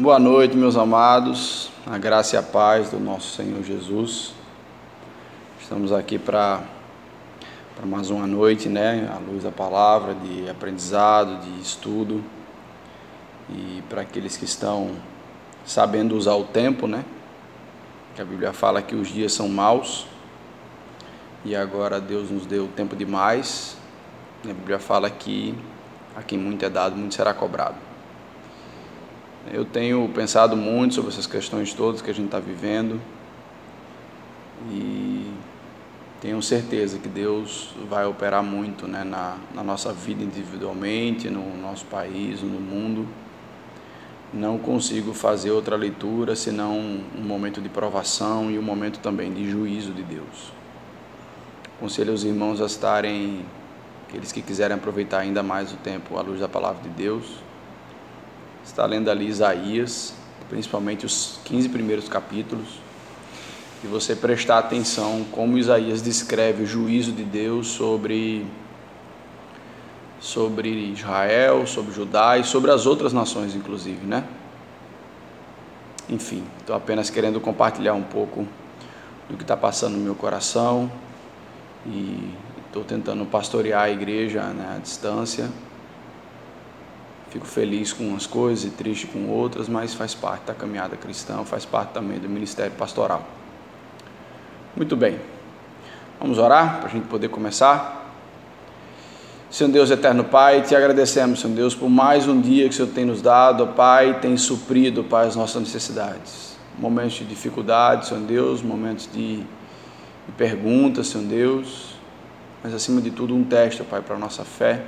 Boa noite, meus amados. A graça e a paz do nosso Senhor Jesus. Estamos aqui para mais uma noite, né? À luz da palavra, de aprendizado, de estudo. E para aqueles que estão sabendo usar o tempo, né? Que a Bíblia fala que os dias são maus. E agora Deus nos deu tempo demais. A Bíblia fala que a quem muito é dado, muito será cobrado. Eu tenho pensado muito sobre essas questões todas que a gente está vivendo e tenho certeza que Deus vai operar muito né, na, na nossa vida individualmente, no nosso país, no mundo. Não consigo fazer outra leitura senão um momento de provação e um momento também de juízo de Deus. Aconselho os irmãos a estarem, aqueles que quiserem aproveitar ainda mais o tempo à luz da palavra de Deus, está lendo ali Isaías, principalmente os 15 primeiros capítulos, e você prestar atenção como Isaías descreve o juízo de Deus sobre sobre Israel, sobre Judá e sobre as outras nações, inclusive, né? Enfim, estou apenas querendo compartilhar um pouco do que está passando no meu coração e estou tentando pastorear a igreja né, à distância Fico feliz com umas coisas e triste com outras, mas faz parte da caminhada cristã, faz parte também do ministério pastoral. Muito bem, vamos orar para a gente poder começar. Senhor Deus eterno Pai, te agradecemos, Senhor Deus, por mais um dia que o Senhor tem nos dado, Pai, tem suprido, Pai, as nossas necessidades. Momentos de dificuldade, Senhor Deus, momentos de, de perguntas, Senhor Deus, mas acima de tudo um teste, Pai, para a nossa fé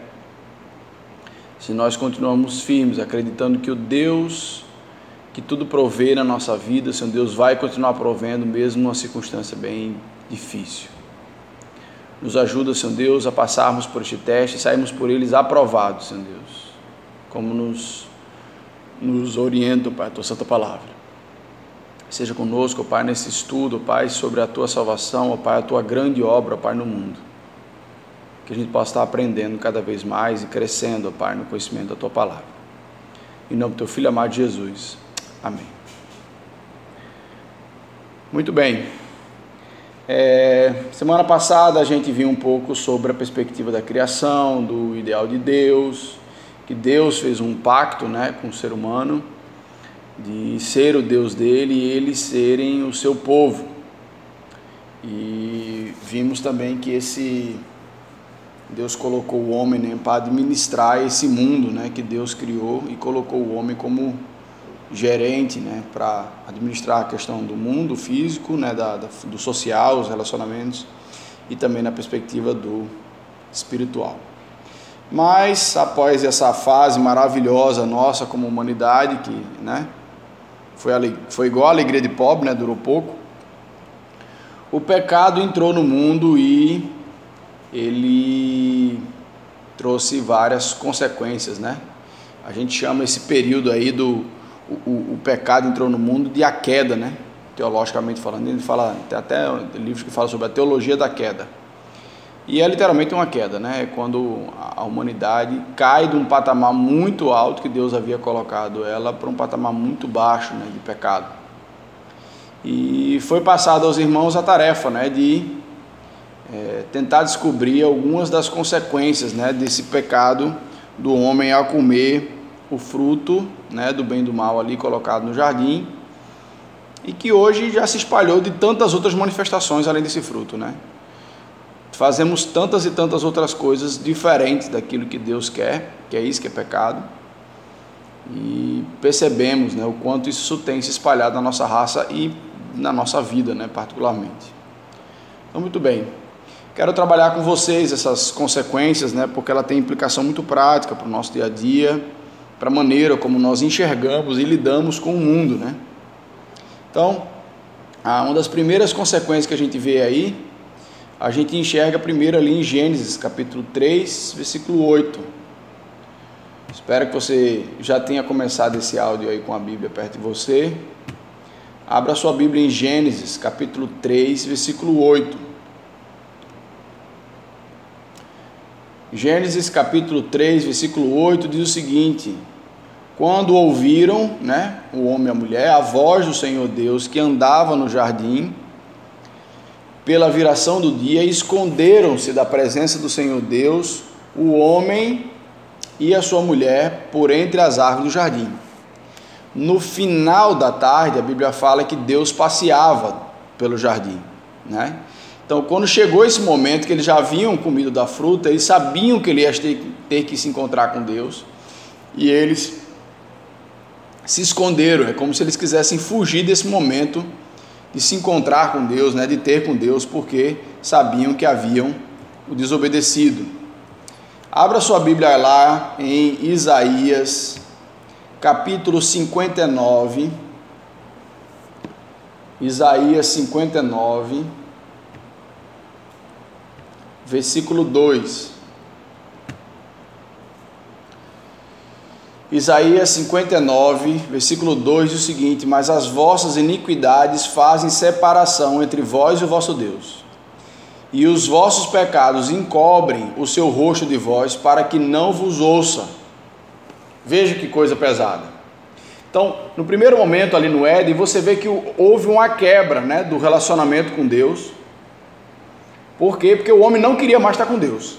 se nós continuamos firmes, acreditando que o Deus que tudo provê na nossa vida, Senhor Deus, vai continuar provendo mesmo numa circunstância bem difícil. Nos ajuda, Senhor Deus, a passarmos por este teste e sairmos por eles aprovados, Senhor Deus, como nos, nos orienta, Pai, a tua santa palavra. Seja conosco, Pai, nesse estudo, Pai, sobre a tua salvação, Pai, a tua grande obra, Pai, no mundo que a gente possa estar aprendendo cada vez mais e crescendo, Pai, no conhecimento da Tua palavra. Em nome do Teu Filho amado Jesus. Amém. Muito bem. É, semana passada a gente viu um pouco sobre a perspectiva da criação, do ideal de Deus, que Deus fez um pacto né, com o ser humano de ser o Deus dele e eles serem o seu povo. E vimos também que esse Deus colocou o homem né, para administrar esse mundo né, que Deus criou e colocou o homem como gerente né, para administrar a questão do mundo físico, né, da, da, do social, os relacionamentos e também na perspectiva do espiritual. Mas após essa fase maravilhosa nossa como humanidade, que né, foi, foi igual a alegria de pobre, né, durou pouco, o pecado entrou no mundo e ele trouxe várias consequências, né? A gente chama esse período aí do o, o, pecado entrou no mundo de a queda, né? Teologicamente falando, ele fala tem até livros que falam sobre a teologia da queda. E é literalmente uma queda, né? É quando a humanidade cai de um patamar muito alto que Deus havia colocado ela para um patamar muito baixo, né, de pecado. E foi passado aos irmãos a tarefa, né, de é, tentar descobrir algumas das consequências né, desse pecado do homem a comer o fruto né, do bem e do mal ali colocado no jardim e que hoje já se espalhou de tantas outras manifestações além desse fruto, né? Fazemos tantas e tantas outras coisas diferentes daquilo que Deus quer, que é isso que é pecado, e percebemos, né, o quanto isso tem se espalhado na nossa raça e na nossa vida, né, particularmente. Então, muito bem. Quero trabalhar com vocês essas consequências, né, porque ela tem implicação muito prática para o nosso dia a dia, para a maneira como nós enxergamos e lidamos com o mundo. Né? Então, uma das primeiras consequências que a gente vê aí, a gente enxerga primeiro ali em Gênesis, capítulo 3, versículo 8. Espero que você já tenha começado esse áudio aí com a Bíblia perto de você. Abra sua Bíblia em Gênesis, capítulo 3, versículo 8. Gênesis capítulo 3, versículo 8 diz o seguinte: quando ouviram, né, o homem e a mulher, a voz do Senhor Deus que andava no jardim, pela viração do dia, esconderam-se da presença do Senhor Deus, o homem e a sua mulher, por entre as árvores do jardim. No final da tarde, a Bíblia fala que Deus passeava pelo jardim, né? Então, quando chegou esse momento que eles já haviam comido da fruta, eles sabiam que ele ia ter, ter que se encontrar com Deus, e eles se esconderam, é como se eles quisessem fugir desse momento de se encontrar com Deus, né, de ter com Deus, porque sabiam que haviam o desobedecido. Abra sua Bíblia lá em Isaías, capítulo 59. Isaías 59, versículo 2. Isaías 59, versículo 2 diz o seguinte: Mas as vossas iniquidades fazem separação entre vós e o vosso Deus, e os vossos pecados encobrem o seu rosto de vós, para que não vos ouça. Veja que coisa pesada. Então, no primeiro momento ali no Éden, você vê que houve uma quebra né, do relacionamento com Deus. Por quê? Porque o homem não queria mais estar com Deus.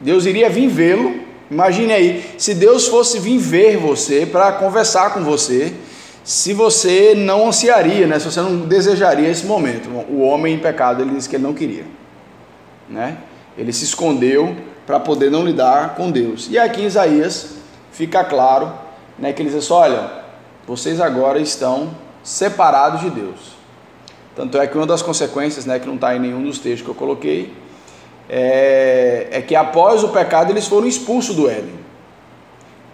Deus iria vir vê-lo Imagine aí, se Deus fosse vir ver você para conversar com você, se você não ansiaria, né? se você não desejaria esse momento. O homem em pecado, ele disse que ele não queria. Né? Ele se escondeu para poder não lidar com Deus. E aqui em Isaías fica claro né, que ele diz assim, olha, vocês agora estão separados de Deus. Tanto é que uma das consequências, né, que não está em nenhum dos textos que eu coloquei, é, é que após o pecado eles foram expulsos do Éden,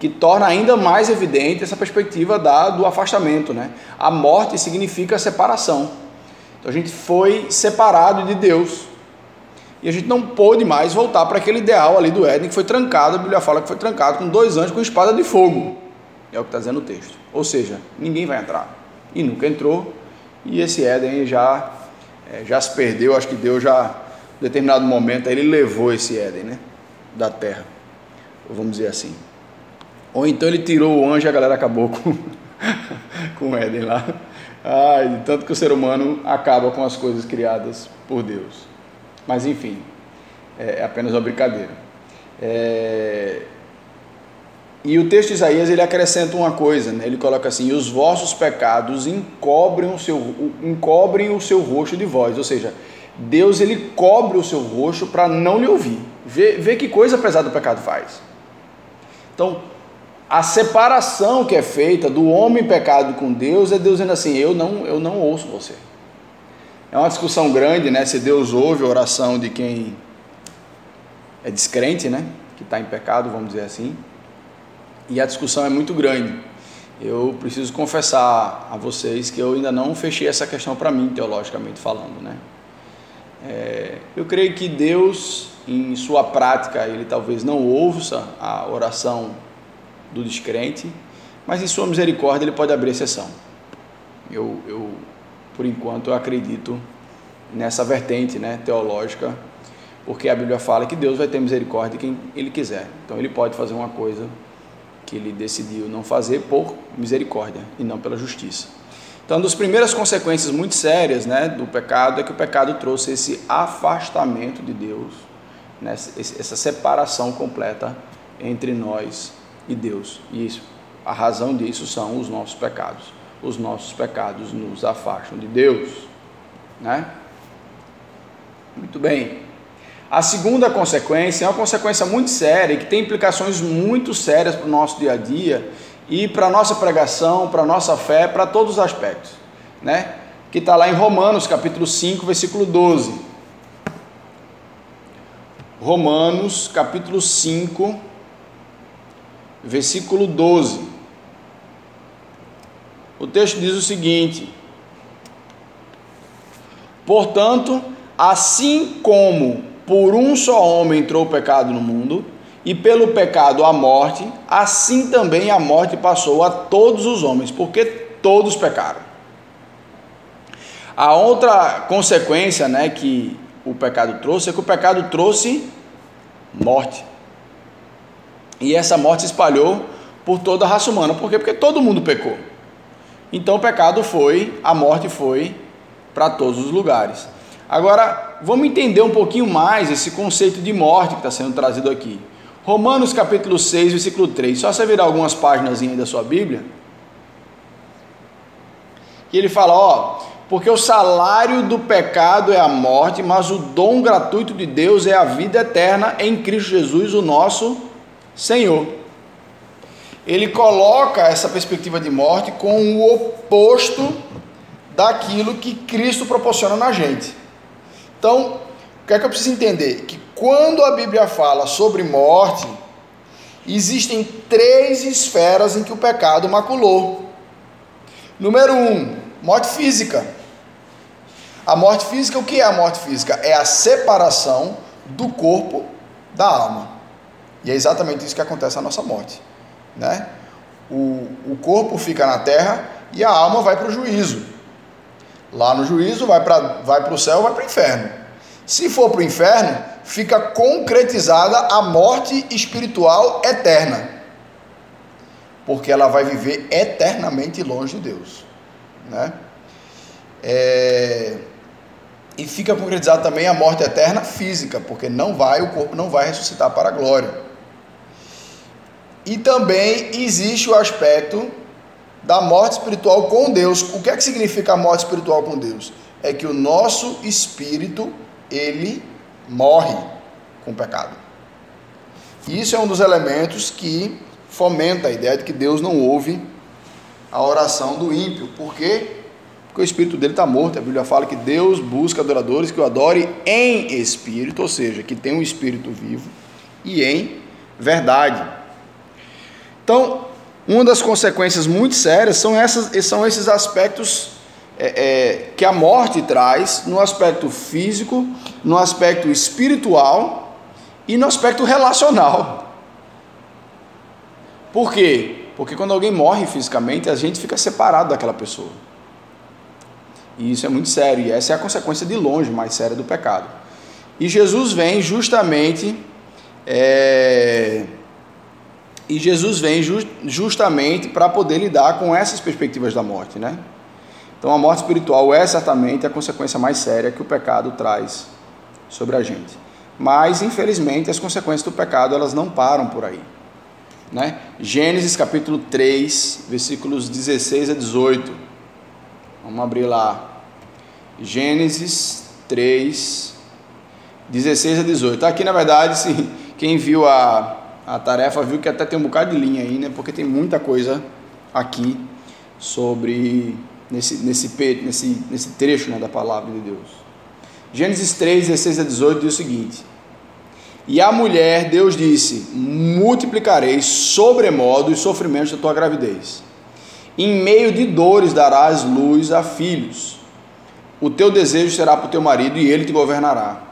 que torna ainda mais evidente essa perspectiva da, do afastamento. Né? A morte significa separação. Então a gente foi separado de Deus. E a gente não pôde mais voltar para aquele ideal ali do Éden que foi trancado, a Bíblia fala que foi trancado com dois anjos com espada de fogo. É o que está dizendo o texto. Ou seja, ninguém vai entrar. E nunca entrou. E esse Éden já, é, já se perdeu, acho que Deus já em determinado momento, ele levou esse Éden, né? Da terra, vamos dizer assim. Ou então ele tirou o anjo e a galera acabou com, com o Éden lá. Ai, tanto que o ser humano acaba com as coisas criadas por Deus. Mas enfim, é, é apenas uma brincadeira. É... E o texto de Isaías ele acrescenta uma coisa, né? ele coloca assim: os vossos pecados encobrem o seu, encobrem o seu rosto de vós, ou seja, Deus ele cobre o seu rosto para não lhe ouvir. Vê, vê que coisa pesada o pecado faz. Então, a separação que é feita do homem pecado com Deus é Deus dizendo assim: eu não, eu não ouço você. É uma discussão grande, né? Se Deus ouve a oração de quem é descrente, né? Que está em pecado, vamos dizer assim. E a discussão é muito grande. Eu preciso confessar a vocês que eu ainda não fechei essa questão para mim, teologicamente falando, né? É, eu creio que Deus, em sua prática, ele talvez não ouça a oração do descrente, mas em sua misericórdia ele pode abrir exceção. Eu, eu por enquanto, eu acredito nessa vertente né, teológica, porque a Bíblia fala que Deus vai ter misericórdia de quem Ele quiser. Então Ele pode fazer uma coisa que Ele decidiu não fazer por misericórdia e não pela justiça. Então, uma das primeiras consequências muito sérias né, do pecado é que o pecado trouxe esse afastamento de Deus, né, essa separação completa entre nós e Deus. E isso, a razão disso são os nossos pecados. Os nossos pecados nos afastam de Deus. Né? Muito bem. A segunda consequência é uma consequência muito séria que tem implicações muito sérias para o nosso dia a dia e para a nossa pregação, para a nossa fé, para todos os aspectos, né? Que está lá em Romanos, capítulo 5, versículo 12. Romanos, capítulo 5, versículo 12. O texto diz o seguinte: Portanto, assim como por um só homem entrou o pecado no mundo, e pelo pecado a morte, assim também a morte passou a todos os homens, porque todos pecaram. A outra consequência né, que o pecado trouxe é que o pecado trouxe morte. E essa morte se espalhou por toda a raça humana. Por quê? Porque todo mundo pecou. Então o pecado foi, a morte foi para todos os lugares. Agora, vamos entender um pouquinho mais esse conceito de morte que está sendo trazido aqui. Romanos capítulo 6, versículo 3. Só você virar algumas páginas da sua Bíblia. E ele fala, ó, porque o salário do pecado é a morte, mas o dom gratuito de Deus é a vida eterna em Cristo Jesus, o nosso Senhor. Ele coloca essa perspectiva de morte com o oposto daquilo que Cristo proporciona na gente. Então, o que é que eu preciso entender? Que quando a Bíblia fala sobre morte, existem três esferas em que o pecado maculou. Número um, morte física. A morte física, o que é a morte física? É a separação do corpo da alma. E é exatamente isso que acontece na nossa morte. Né? O, o corpo fica na terra e a alma vai para o juízo. Lá no juízo vai para vai o céu, vai para o inferno. Se for para o inferno, fica concretizada a morte espiritual eterna. Porque ela vai viver eternamente longe de Deus. Né? É e fica concretizado também a morte eterna física, porque não vai, o corpo não vai ressuscitar para a glória. E também existe o aspecto da morte espiritual com Deus. O que é que significa a morte espiritual com Deus? É que o nosso espírito, ele morre com o pecado. Isso é um dos elementos que fomenta a ideia de que Deus não ouve a oração do ímpio. Por quê? porque o espírito dele está morto. A Bíblia fala que Deus busca adoradores que o adore em espírito, ou seja, que tem um espírito vivo e em verdade. Então, uma das consequências muito sérias são, essas, são esses aspectos é, é, que a morte traz no aspecto físico, no aspecto espiritual e no aspecto relacional. Por quê? Porque quando alguém morre fisicamente, a gente fica separado daquela pessoa. E isso é muito sério, e essa é a consequência de longe mais séria do pecado. E Jesus vem justamente. É, e Jesus vem just, justamente para poder lidar com essas perspectivas da morte, né? Então a morte espiritual é certamente a consequência mais séria que o pecado traz sobre a gente. Mas infelizmente as consequências do pecado elas não param por aí, né? Gênesis capítulo 3, versículos 16 a 18. Vamos abrir lá. Gênesis 3, 16 a 18. Aqui, na verdade, se quem viu a, a tarefa viu que até tem um bocado de linha aí, né? Porque tem muita coisa aqui sobre nesse, nesse, nesse, nesse trecho né, da palavra de Deus. Gênesis 3, 16 a 18 diz o seguinte: E a mulher, Deus disse: Multiplicarei sobremodo os sofrimentos da tua gravidez. Em meio de dores darás luz a filhos o teu desejo será para o teu marido e ele te governará.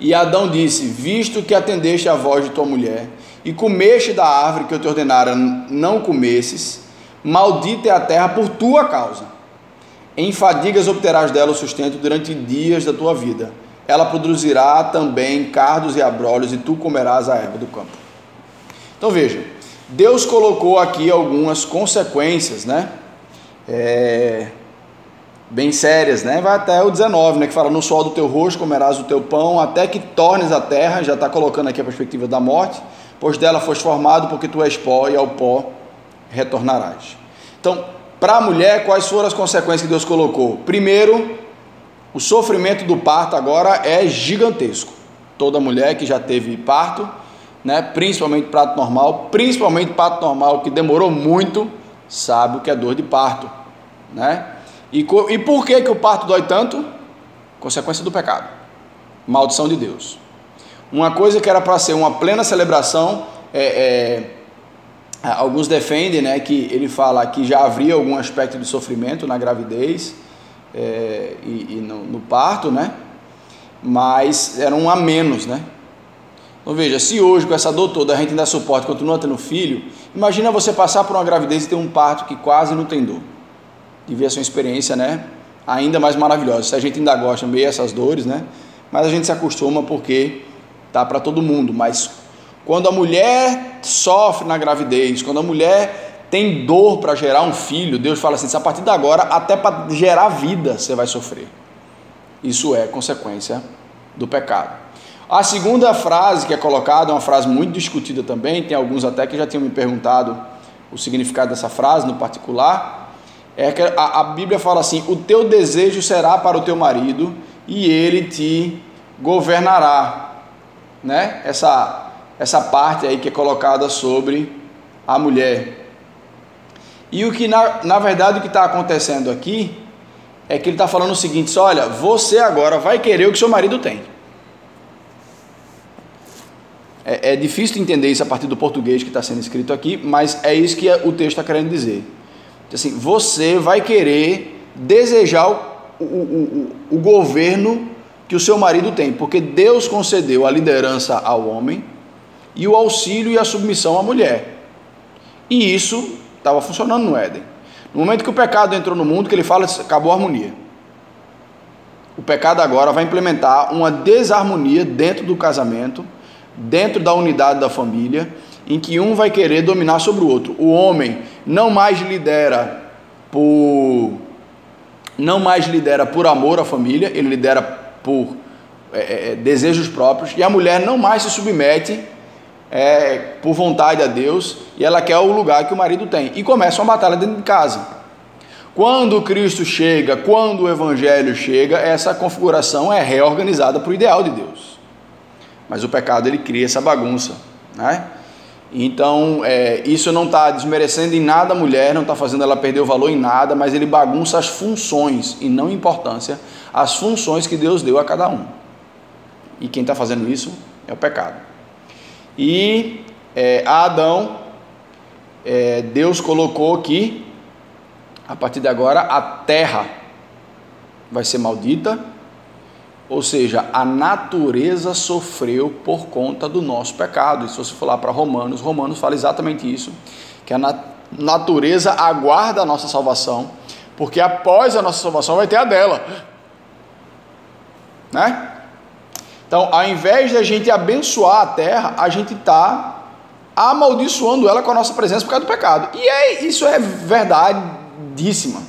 E Adão disse: Visto que atendeste à voz de tua mulher e comeste da árvore que eu te ordenara não comesses, maldita é a terra por tua causa. Em fadigas obterás dela o sustento durante dias da tua vida. Ela produzirá também cardos e abrolhos, e tu comerás a erva do campo. Então veja, Deus colocou aqui algumas consequências, né? É, bem sérias, né? Vai até o 19, né? Que fala: No sol do teu rosto comerás o teu pão, até que tornes a terra. Já está colocando aqui a perspectiva da morte, pois dela foste formado, porque tu és pó e ao pó retornarás. Então, para a mulher, quais foram as consequências que Deus colocou? Primeiro, o sofrimento do parto agora é gigantesco. Toda mulher que já teve parto, né, principalmente parto normal, principalmente parto normal que demorou muito, sabe o que é dor de parto, né? E, e por que, que o parto dói tanto? Consequência do pecado. Maldição de Deus. Uma coisa que era para ser uma plena celebração, é, é, alguns defendem né, que ele fala que já havia algum aspecto de sofrimento na gravidez é, e, e no, no, parto, né? mas era um a menos. Né? Então veja, se hoje com essa dor toda a gente dá suporte continua tendo filho, imagina você passar por uma gravidez e ter um parto que quase não tem dor devia ser uma experiência, né? Ainda mais maravilhosa. Se a gente ainda gosta meio essas dores, né? Mas a gente se acostuma porque tá para todo mundo. Mas Quando a mulher sofre na gravidez, quando a mulher tem dor para gerar um filho, Deus fala assim: a partir de agora, até para gerar vida, você vai sofrer. Isso é consequência do pecado. A segunda frase que é colocada é uma frase muito discutida também, tem alguns até que já tinham me perguntado o significado dessa frase no particular. É que a, a Bíblia fala assim: o teu desejo será para o teu marido e ele te governará. Né? Essa, essa parte aí que é colocada sobre a mulher. E o que na, na verdade o que está acontecendo aqui é que ele está falando o seguinte: olha, você agora vai querer o que seu marido tem. É, é difícil entender isso a partir do português que está sendo escrito aqui, mas é isso que o texto está querendo dizer. Assim, você vai querer desejar o, o, o, o governo que o seu marido tem, porque Deus concedeu a liderança ao homem e o auxílio e a submissão à mulher. E isso estava funcionando no Éden. No momento que o pecado entrou no mundo, que ele fala, acabou a harmonia. O pecado agora vai implementar uma desarmonia dentro do casamento, dentro da unidade da família, em que um vai querer dominar sobre o outro. O homem não mais lidera por não mais lidera por amor à família, ele lidera por é, é, é, desejos próprios, e a mulher não mais se submete é, por vontade a Deus, e ela quer o lugar que o marido tem. E começa uma batalha dentro de casa. Quando Cristo chega, quando o Evangelho chega, essa configuração é reorganizada para o ideal de Deus. Mas o pecado ele cria essa bagunça, né? Então, é, isso não está desmerecendo em nada a mulher, não está fazendo ela perder o valor em nada, mas ele bagunça as funções e não importância, as funções que Deus deu a cada um. E quem está fazendo isso é o pecado. E é, a Adão, é, Deus colocou que, a partir de agora, a terra vai ser maldita ou seja, a natureza sofreu por conta do nosso pecado. E se você lá para Romanos, Romanos fala exatamente isso, que a nat natureza aguarda a nossa salvação, porque após a nossa salvação vai ter a dela. Né? Então, ao invés de a gente abençoar a terra, a gente está amaldiçoando ela com a nossa presença por causa do pecado. E é, isso é verdadíssima.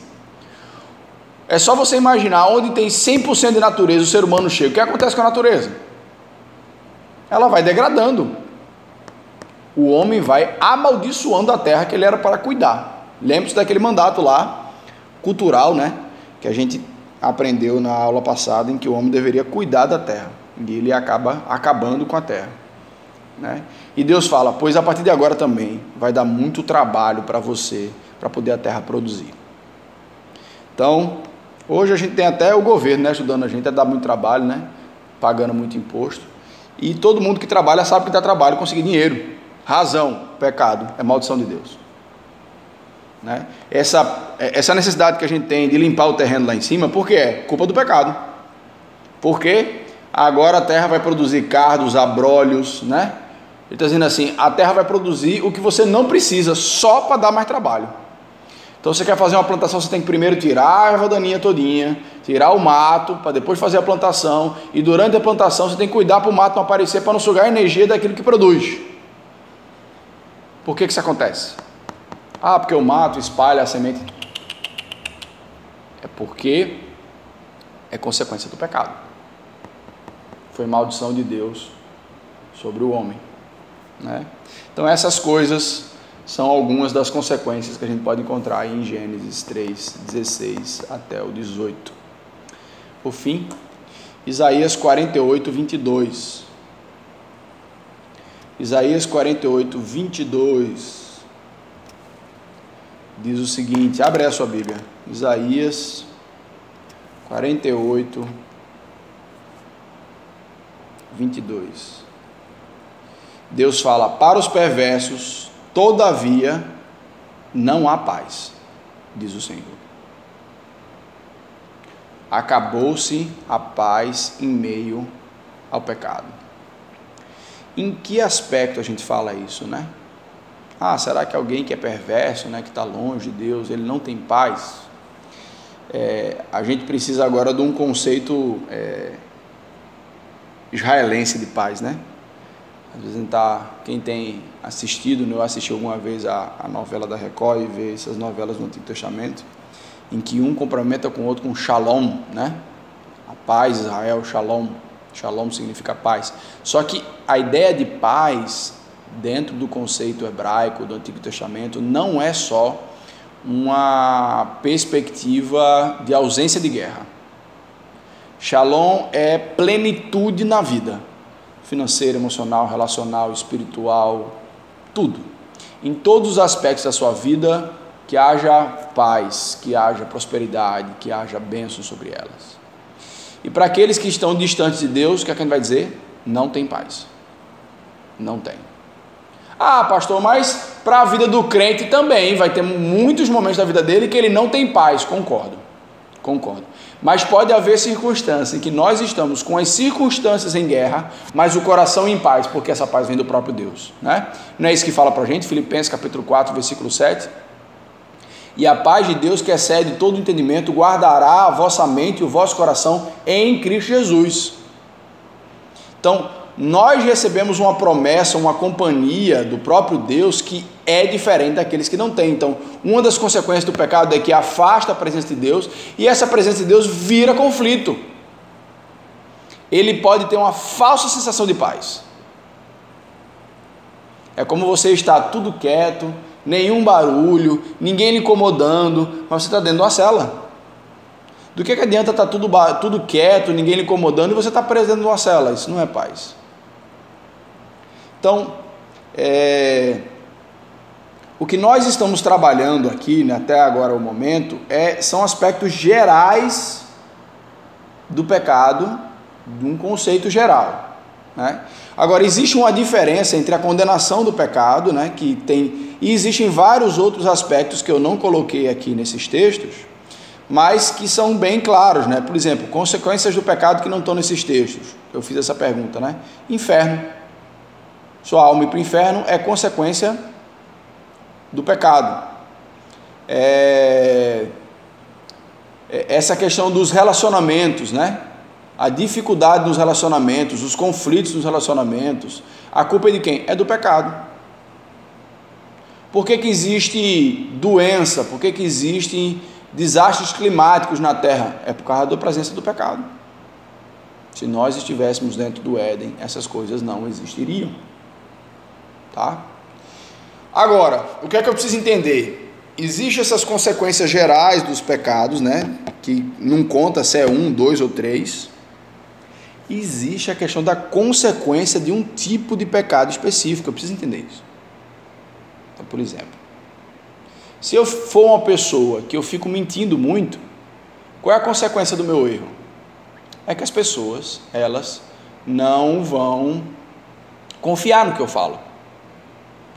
É só você imaginar onde tem 100% de natureza, o ser humano chega. O que acontece com a natureza? Ela vai degradando. O homem vai amaldiçoando a terra que ele era para cuidar. Lembre-se daquele mandato lá, cultural, né? Que a gente aprendeu na aula passada, em que o homem deveria cuidar da terra. E ele acaba acabando com a terra. Né? E Deus fala: Pois a partir de agora também vai dar muito trabalho para você, para poder a terra produzir. Então, Hoje a gente tem até o governo né, ajudando a gente dar muito trabalho, né, pagando muito imposto. E todo mundo que trabalha sabe que dá trabalho conseguir dinheiro. Razão, pecado, é maldição de Deus. Né? Essa, essa necessidade que a gente tem de limpar o terreno lá em cima, por quê? Culpa do pecado. Porque agora a terra vai produzir cardos, abrolhos, né? Ele está dizendo assim: a terra vai produzir o que você não precisa, só para dar mais trabalho. Então você quer fazer uma plantação, você tem que primeiro tirar a erva daninha todinha, tirar o mato, para depois fazer a plantação. E durante a plantação você tem que cuidar para o mato não aparecer, para não sugar a energia daquilo que produz. Por que, que isso acontece? Ah, porque o mato espalha a semente. É porque é consequência do pecado. Foi maldição de Deus sobre o homem. Né? Então essas coisas são algumas das consequências que a gente pode encontrar em Gênesis 3, 16 até o 18. Por fim, Isaías 48, 22. Isaías 48, 22 diz o seguinte: abre a sua Bíblia. Isaías 48, 22. Deus fala: Para os perversos Todavia, não há paz, diz o Senhor. Acabou-se a paz em meio ao pecado. Em que aspecto a gente fala isso, né? Ah, será que alguém que é perverso, né, que está longe de Deus, ele não tem paz? É, a gente precisa agora de um conceito é, israelense de paz, né? Vezes tá, quem tem assistido, né, eu assisti alguma vez a, a novela da Record e vê essas novelas do Antigo Testamento, em que um complementa com o outro com shalom, né? A paz, Israel, shalom. Shalom significa paz. Só que a ideia de paz, dentro do conceito hebraico do Antigo Testamento, não é só uma perspectiva de ausência de guerra. Shalom é plenitude na vida financeira, emocional, relacional, espiritual, tudo. Em todos os aspectos da sua vida, que haja paz, que haja prosperidade, que haja bênção sobre elas. E para aqueles que estão distantes de Deus, o é que a gente vai dizer? Não tem paz. Não tem. Ah, pastor, mas para a vida do crente também vai ter muitos momentos da vida dele que ele não tem paz. Concordo. Concordo. Mas pode haver circunstância em que nós estamos com as circunstâncias em guerra, mas o coração em paz, porque essa paz vem do próprio Deus. Né? Não é isso que fala para a gente? Filipenses capítulo 4, versículo 7. E a paz de Deus, que excede todo entendimento, guardará a vossa mente e o vosso coração em Cristo Jesus. Então, nós recebemos uma promessa, uma companhia do próprio Deus que é diferente daqueles que não têm. Então, uma das consequências do pecado é que afasta a presença de Deus e essa presença de Deus vira conflito. Ele pode ter uma falsa sensação de paz. É como você está tudo quieto, nenhum barulho, ninguém lhe incomodando, mas você está dentro de uma cela. Do que, que adianta estar tá tudo, tudo quieto, ninguém lhe incomodando e você está preso dentro de uma cela? Isso não é paz. Então, é, o que nós estamos trabalhando aqui, né, até agora o momento, é, são aspectos gerais do pecado, de um conceito geral. Né? Agora, existe uma diferença entre a condenação do pecado, né, que tem, e existem vários outros aspectos que eu não coloquei aqui nesses textos, mas que são bem claros. Né? Por exemplo, consequências do pecado que não estão nesses textos. Eu fiz essa pergunta, né? Inferno sua alma ir para o inferno é consequência do pecado. É, é, essa questão dos relacionamentos, né? A dificuldade nos relacionamentos, os conflitos nos relacionamentos, a culpa é de quem? É do pecado. Por que, que existe doença? Por que, que existem desastres climáticos na Terra? É por causa da presença do pecado. Se nós estivéssemos dentro do Éden, essas coisas não existiriam. Tá? Agora, o que é que eu preciso entender? Existem essas consequências gerais dos pecados, né? Que não conta se é um, dois ou três. Existe a questão da consequência de um tipo de pecado específico. Eu preciso entender isso. Então, por exemplo, se eu for uma pessoa que eu fico mentindo muito, qual é a consequência do meu erro? É que as pessoas, elas não vão confiar no que eu falo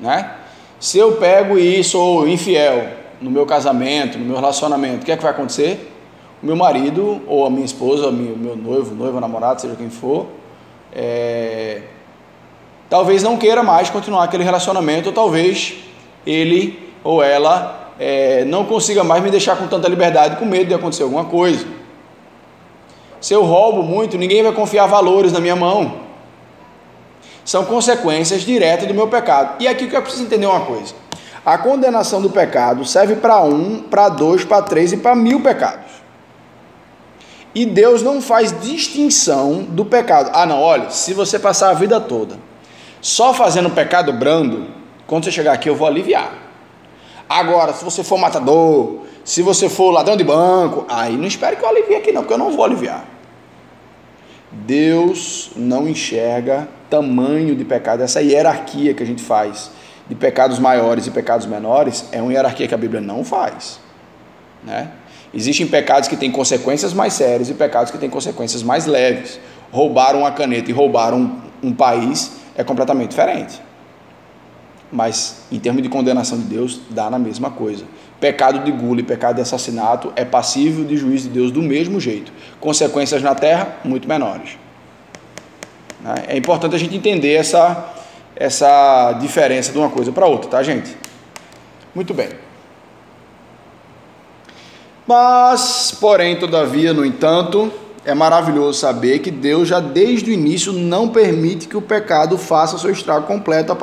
né? Se eu pego e sou infiel no meu casamento, no meu relacionamento, o que é que vai acontecer? O meu marido, ou a minha esposa, o meu, meu noivo, noiva, namorado, seja quem for, é... talvez não queira mais continuar aquele relacionamento, ou talvez ele ou ela é, não consiga mais me deixar com tanta liberdade, com medo de acontecer alguma coisa. Se eu roubo muito, ninguém vai confiar valores na minha mão são consequências diretas do meu pecado. E aqui que eu preciso entender uma coisa: a condenação do pecado serve para um, para dois, para três e para mil pecados. E Deus não faz distinção do pecado. Ah, não, olha, se você passar a vida toda só fazendo pecado brando, quando você chegar aqui eu vou aliviar. Agora, se você for matador, se você for ladrão de banco, aí não espere que eu alivie aqui não, porque eu não vou aliviar. Deus não enxerga tamanho de pecado, essa hierarquia que a gente faz de pecados maiores e pecados menores, é uma hierarquia que a Bíblia não faz. Né? Existem pecados que têm consequências mais sérias e pecados que têm consequências mais leves. Roubar uma caneta e roubar um, um país é completamente diferente. Mas, em termos de condenação de Deus, dá na mesma coisa. Pecado de gula e pecado de assassinato é passível de juízo de Deus do mesmo jeito. Consequências na terra, muito menores. Né? É importante a gente entender essa, essa diferença de uma coisa para outra, tá, gente? Muito bem. Mas, porém, todavia, no entanto, é maravilhoso saber que Deus já desde o início não permite que o pecado faça seu estrago completo,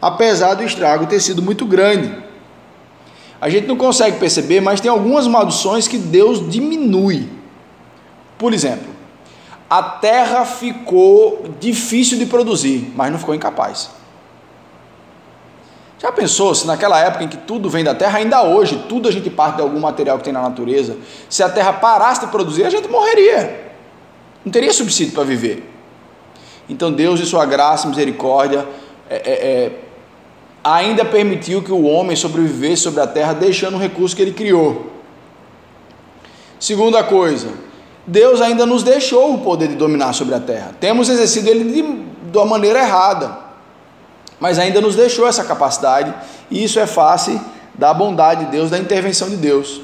apesar do estrago ter sido muito grande. A gente não consegue perceber, mas tem algumas maldições que Deus diminui. Por exemplo, a terra ficou difícil de produzir, mas não ficou incapaz. Já pensou se naquela época em que tudo vem da terra, ainda hoje, tudo a gente parte de algum material que tem na natureza, se a terra parasse de produzir, a gente morreria. Não teria subsídio para viver. Então Deus, em sua graça e misericórdia, é, é, é, ainda permitiu que o homem sobrevivesse sobre a terra, deixando o recurso que ele criou. Segunda coisa, Deus ainda nos deixou o poder de dominar sobre a terra. Temos exercido ele de, de uma maneira errada mas ainda nos deixou essa capacidade, e isso é face da bondade de Deus, da intervenção de Deus.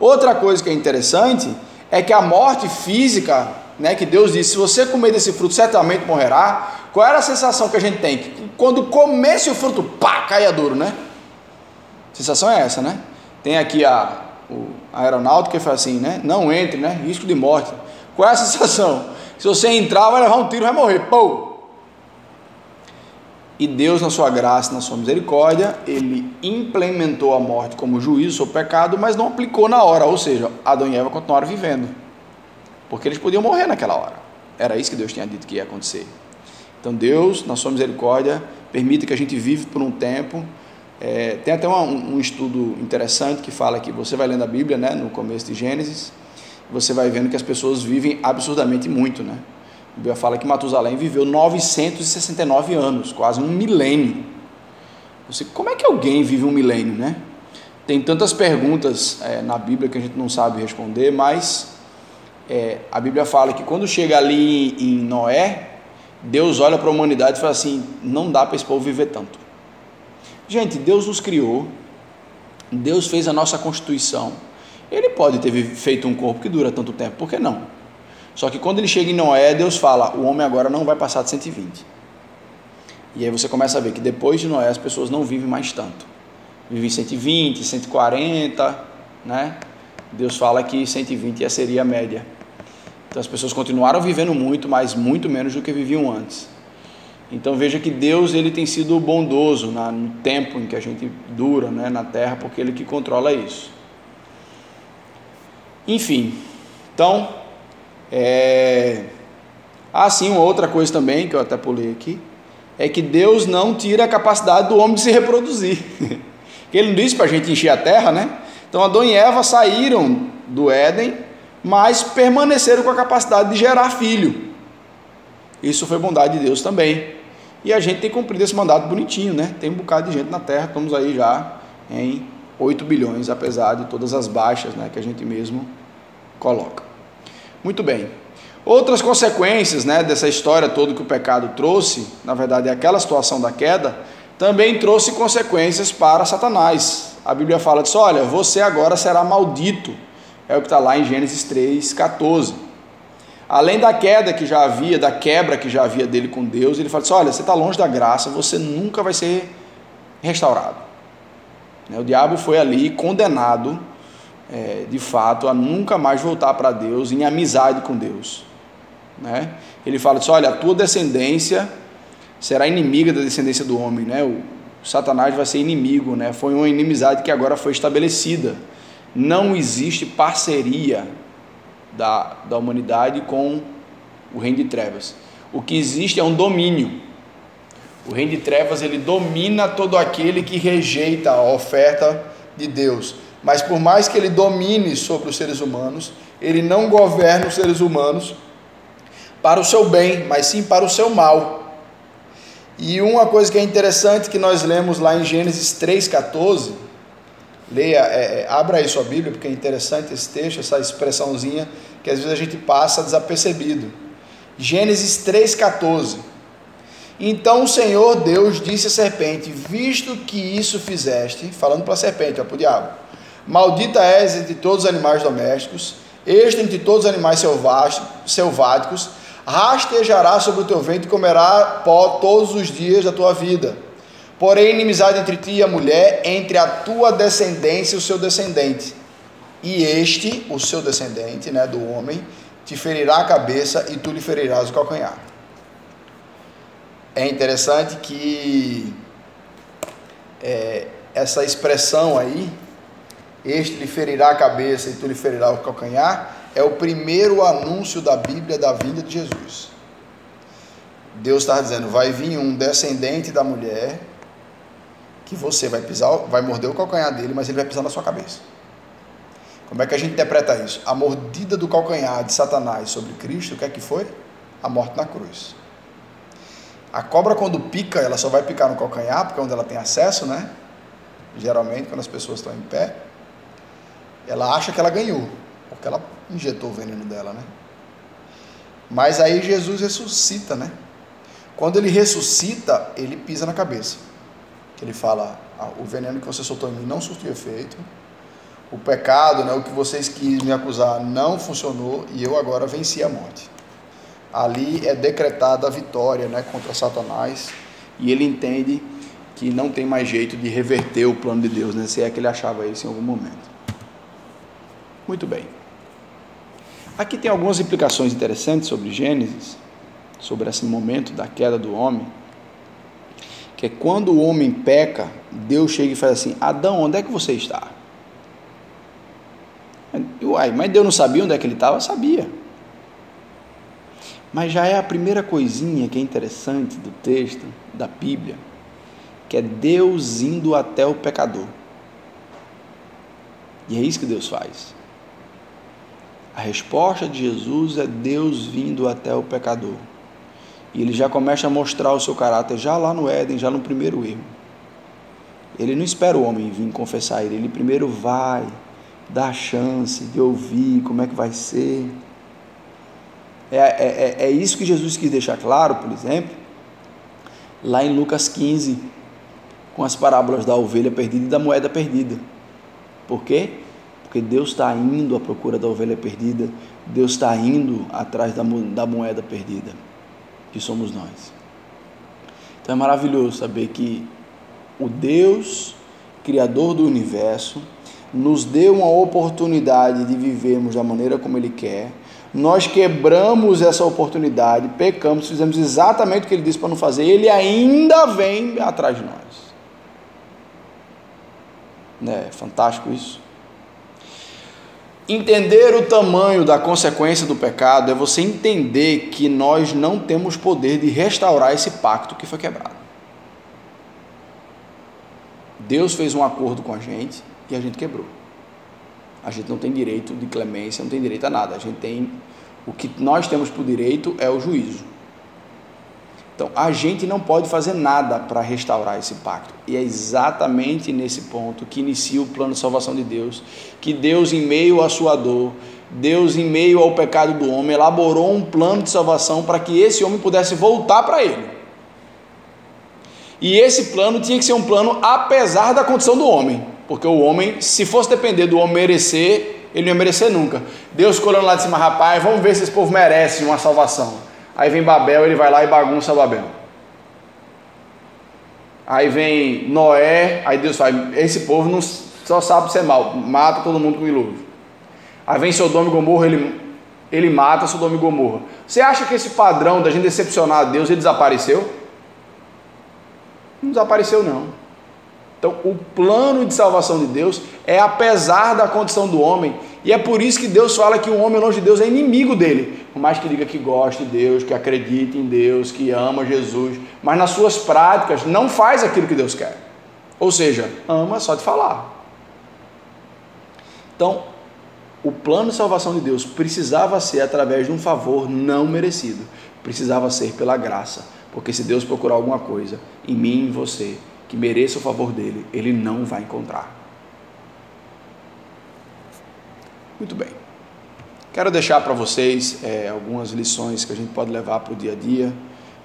Outra coisa que é interessante é que a morte física, né, que Deus disse, se você comer desse fruto, certamente morrerá. Qual era a sensação que a gente tem? Que quando comesse o fruto, pá, caia duro, né? A sensação é essa, né? Tem aqui a, a aeronáutica que fala assim, né? Não entre, né? Risco de morte. Qual é a sensação? Se você entrar, vai levar um tiro, vai morrer. Pô! E Deus, na sua graça, na sua misericórdia, ele implementou a morte como juízo sobre o pecado, mas não aplicou na hora, ou seja, Adão e Eva continuaram vivendo, porque eles podiam morrer naquela hora. Era isso que Deus tinha dito que ia acontecer. Então Deus, na sua misericórdia, permite que a gente vive por um tempo. É, tem até um, um, estudo interessante que fala que você vai lendo a Bíblia, né, no começo de Gênesis, você vai vendo que as pessoas vivem absurdamente muito, né? A Bíblia fala que Matusalém viveu 969 anos, quase um milênio. Você, como é que alguém vive um milênio, né? Tem tantas perguntas é, na Bíblia que a gente não sabe responder, mas é, a Bíblia fala que quando chega ali em Noé, Deus olha para a humanidade e fala assim: não dá para esse povo viver tanto. Gente, Deus nos criou, Deus fez a nossa constituição. Ele pode ter feito um corpo que dura tanto tempo, por que não? Só que quando ele chega em Noé, Deus fala: o homem agora não vai passar de 120. E aí você começa a ver que depois de Noé as pessoas não vivem mais tanto. Vivem 120, 140, né? Deus fala que 120 seria a média. Então as pessoas continuaram vivendo muito, mas muito menos do que viviam antes. Então veja que Deus ele tem sido bondoso no tempo em que a gente dura né, na terra, porque Ele que controla isso. Enfim, então é... Ah, sim, uma outra coisa também, que eu até pulei aqui, é que Deus não tira a capacidade do homem de se reproduzir. Ele não disse para a gente encher a terra, né? Então Adão e Eva saíram do Éden, mas permaneceram com a capacidade de gerar filho. Isso foi bondade de Deus também. E a gente tem cumprido esse mandato bonitinho, né? Tem um bocado de gente na Terra, estamos aí já em 8 bilhões, apesar de todas as baixas né, que a gente mesmo coloca. Muito bem. Outras consequências né, dessa história toda que o pecado trouxe, na verdade é aquela situação da queda, também trouxe consequências para Satanás. A Bíblia fala disso: olha, você agora será maldito. É o que está lá em Gênesis 3, 14. Além da queda que já havia, da quebra que já havia dele com Deus, ele fala assim: olha, você está longe da graça, você nunca vai ser restaurado. Né, o diabo foi ali condenado é, de fato, a nunca mais voltar para Deus em amizade com Deus. Né? Ele fala assim: olha, a tua descendência será inimiga da descendência do homem, né? O Satanás vai ser inimigo? Foi uma inimizade que agora foi estabelecida. Não existe parceria da, da humanidade com o reino de trevas. O que existe é um domínio. O reino de trevas ele domina todo aquele que rejeita a oferta de Deus. Mas por mais que ele domine sobre os seres humanos, ele não governa os seres humanos para o seu bem, mas sim para o seu mal. E uma coisa que é interessante que nós lemos lá em Gênesis 3,14, leia, é, é, abra aí sua Bíblia, porque é interessante esse texto, essa expressãozinha que às vezes a gente passa desapercebido. Gênesis 3,14. Então o Senhor Deus disse à serpente: Visto que isso fizeste, falando para a serpente, para o diabo, Maldita és entre todos os animais domésticos, este entre todos os animais selváticos, rastejará sobre o teu ventre e comerá pó todos os dias da tua vida. Porém, inimizade entre ti e a mulher, entre a tua descendência e o seu descendente. E este, o seu descendente, né, do homem, te ferirá a cabeça e tu lhe ferirás o calcanhar. É interessante que é, essa expressão aí, este lhe ferirá a cabeça e tu lhe ferirás o calcanhar, é o primeiro anúncio da Bíblia da vinda de Jesus. Deus está dizendo: vai vir um descendente da mulher que você vai pisar, vai morder o calcanhar dele, mas ele vai pisar na sua cabeça. Como é que a gente interpreta isso? A mordida do calcanhar de Satanás sobre Cristo, o que é que foi? A morte na cruz. A cobra, quando pica, ela só vai picar no calcanhar, porque é onde ela tem acesso, né? Geralmente, quando as pessoas estão em pé, ela acha que ela ganhou, porque ela injetou o veneno dela, né? Mas aí Jesus ressuscita, né? Quando ele ressuscita, ele pisa na cabeça. Ele fala: ah, o veneno que você soltou em mim não surtiu efeito, o pecado, né, o que vocês quis me acusar, não funcionou e eu agora venci a morte. Ali é decretada a vitória né, contra Satanás e ele entende que não tem mais jeito de reverter o plano de Deus, né, se é que ele achava isso em algum momento. Muito bem. Aqui tem algumas implicações interessantes sobre Gênesis, sobre esse momento da queda do homem, que é quando o homem peca, Deus chega e faz assim: Adão, onde é que você está? Uai, mas Deus não sabia onde é que ele estava? Sabia. Mas já é a primeira coisinha que é interessante do texto, da Bíblia, que é Deus indo até o pecador. E é isso que Deus faz. A resposta de Jesus é Deus vindo até o pecador. E ele já começa a mostrar o seu caráter já lá no Éden, já no primeiro erro. Ele não espera o homem vir confessar ele, ele primeiro vai, dá a chance de ouvir como é que vai ser. É, é, é, é isso que Jesus quis deixar claro, por exemplo, lá em Lucas 15, com as parábolas da ovelha perdida e da moeda perdida. Por quê? Porque Deus está indo à procura da ovelha perdida, Deus está indo atrás da, da moeda perdida que somos nós. Então é maravilhoso saber que o Deus, Criador do universo, nos deu uma oportunidade de vivermos da maneira como Ele quer. Nós quebramos essa oportunidade, pecamos, fizemos exatamente o que Ele disse para não fazer, Ele ainda vem atrás de nós. É fantástico isso. Entender o tamanho da consequência do pecado é você entender que nós não temos poder de restaurar esse pacto que foi quebrado. Deus fez um acordo com a gente e a gente quebrou. A gente não tem direito de clemência, não tem direito a nada. A gente tem o que nós temos por direito é o juízo. Então, a gente não pode fazer nada para restaurar esse pacto. E é exatamente nesse ponto que inicia o plano de salvação de Deus, que Deus, em meio à sua dor, Deus, em meio ao pecado do homem, elaborou um plano de salvação para que esse homem pudesse voltar para ele. E esse plano tinha que ser um plano apesar da condição do homem, porque o homem, se fosse depender do homem merecer, ele não ia merecer nunca. Deus colando lá de cima, rapaz, vamos ver se esse povo merece uma salvação. Aí vem Babel, ele vai lá e bagunça Babel. Aí vem Noé, aí Deus fala: esse povo não só sabe ser mal, mata todo mundo com dilúvio. Aí vem Sodoma e Gomorra, ele, ele mata Sodoma e Gomorra. Você acha que esse padrão da gente decepcionar a Deus, ele desapareceu? Não desapareceu não. Então, o plano de salvação de Deus é apesar da condição do homem, e é por isso que Deus fala que o homem longe de Deus é inimigo dele. Por mais que diga que goste de Deus, que acredite em Deus, que ama Jesus, mas nas suas práticas não faz aquilo que Deus quer. Ou seja, ama só de falar. Então, o plano de salvação de Deus precisava ser através de um favor não merecido, precisava ser pela graça, porque se Deus procurar alguma coisa em mim e em você, que mereça o favor dele, ele não vai encontrar. Muito bem. Quero deixar para vocês é, algumas lições que a gente pode levar para o dia a dia,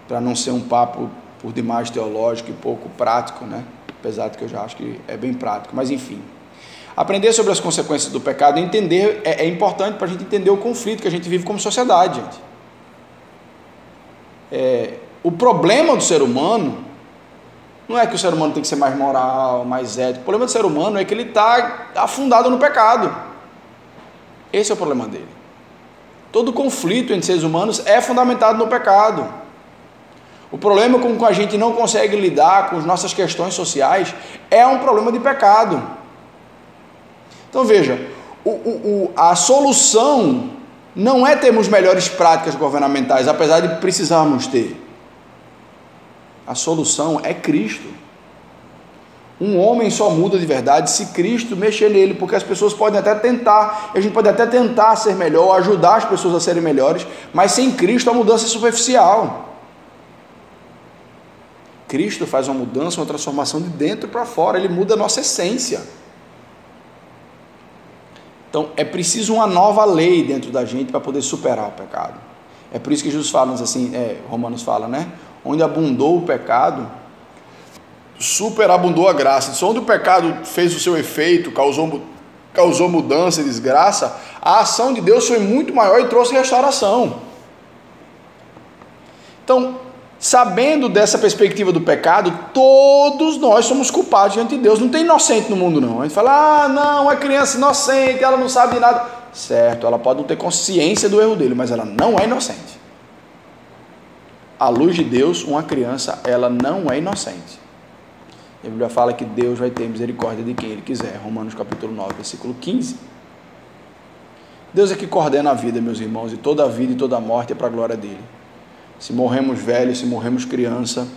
para não ser um papo por demais teológico e pouco prático, né? Apesar de que eu já acho que é bem prático, mas enfim. Aprender sobre as consequências do pecado entender é, é importante para a gente entender o conflito que a gente vive como sociedade, gente. É, o problema do ser humano não é que o ser humano tem que ser mais moral, mais ético. O problema do ser humano é que ele está afundado no pecado. Esse é o problema dele. Todo conflito entre seres humanos é fundamentado no pecado. O problema com que a gente não consegue lidar com as nossas questões sociais é um problema de pecado. Então veja, o, o, a solução não é termos melhores práticas governamentais, apesar de precisarmos ter. A solução é Cristo. Um homem só muda de verdade se Cristo mexer nele, porque as pessoas podem até tentar, a gente pode até tentar ser melhor, ajudar as pessoas a serem melhores, mas sem Cristo a mudança é superficial. Cristo faz uma mudança, uma transformação de dentro para fora, ele muda a nossa essência. Então é preciso uma nova lei dentro da gente para poder superar o pecado. É por isso que Jesus fala assim, é, Romanos fala, né? Onde abundou o pecado, superabundou a graça. Só onde o pecado fez o seu efeito, causou, causou mudança e desgraça, a ação de Deus foi muito maior e trouxe restauração. Então, sabendo dessa perspectiva do pecado, todos nós somos culpados diante de Deus. Não tem inocente no mundo, não. A gente fala, ah, não, é criança inocente, ela não sabe de nada. Certo, ela pode não ter consciência do erro dele, mas ela não é inocente. À luz de Deus, uma criança, ela não é inocente. A Bíblia fala que Deus vai ter misericórdia de quem Ele quiser. Romanos capítulo 9, versículo 15. Deus é que coordena a vida, meus irmãos, e toda a vida e toda a morte é para a glória dele. Se morremos velhos, se morremos criança,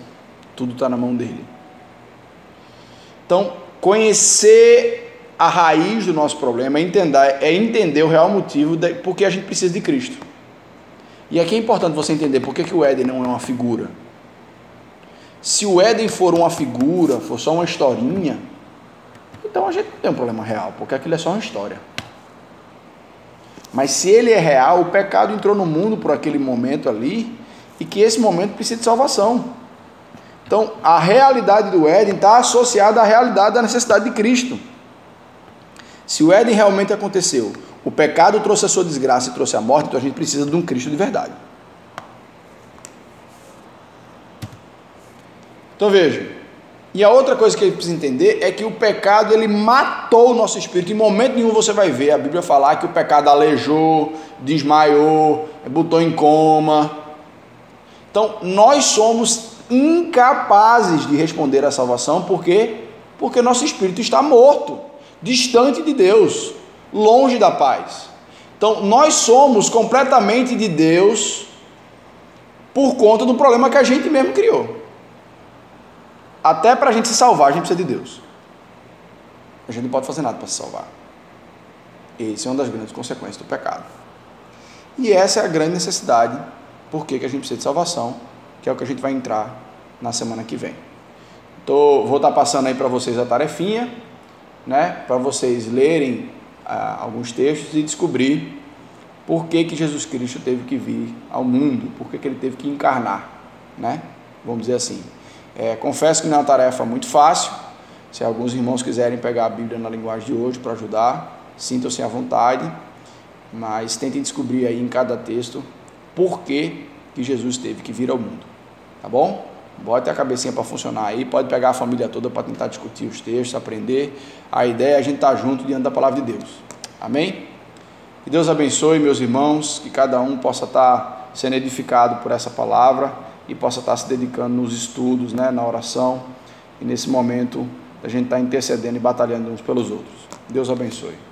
tudo está na mão dele. Então, conhecer a raiz do nosso problema é entender, é entender o real motivo de porque a gente precisa de Cristo. E aqui é importante você entender por que, que o Éden não é uma figura. Se o Éden for uma figura, for só uma historinha, então a gente tem um problema real, porque aquilo é só uma história. Mas se ele é real, o pecado entrou no mundo por aquele momento ali, e que esse momento precisa de salvação. Então, a realidade do Éden está associada à realidade da necessidade de Cristo. Se o Éden realmente aconteceu, o pecado trouxe a sua desgraça e trouxe a morte, então a gente precisa de um Cristo de verdade. Então veja, e a outra coisa que a gente precisa entender é que o pecado ele matou o nosso espírito. Em momento nenhum você vai ver a Bíblia falar que o pecado aleijou, desmaiou, botou em coma. Então, nós somos incapazes de responder à salvação, por quê? Porque nosso espírito está morto, distante de Deus, longe da paz. Então, nós somos completamente de Deus por conta do problema que a gente mesmo criou. Até para a gente se salvar, a gente precisa de Deus. A gente não pode fazer nada para se salvar. Essa é uma das grandes consequências do pecado. E essa é a grande necessidade por que, a gente precisa de salvação, que é o que a gente vai entrar na semana que vem. Tô, vou estar tá passando aí para vocês a tarefinha, né, para vocês lerem alguns textos e descobrir por que, que Jesus Cristo teve que vir ao mundo, por que, que ele teve que encarnar, né? Vamos dizer assim. É, confesso que não é uma tarefa muito fácil. Se alguns irmãos quiserem pegar a Bíblia na linguagem de hoje para ajudar, sintam-se à vontade, mas tentem descobrir aí em cada texto por que, que Jesus teve que vir ao mundo. Tá bom? Bota a cabecinha para funcionar aí, pode pegar a família toda para tentar discutir os textos, aprender. A ideia é a gente estar tá junto diante da palavra de Deus. Amém? Que Deus abençoe, meus irmãos, que cada um possa estar tá sendo edificado por essa palavra e possa estar tá se dedicando nos estudos, né, na oração e nesse momento a gente estar intercedendo e batalhando uns pelos outros. Deus abençoe.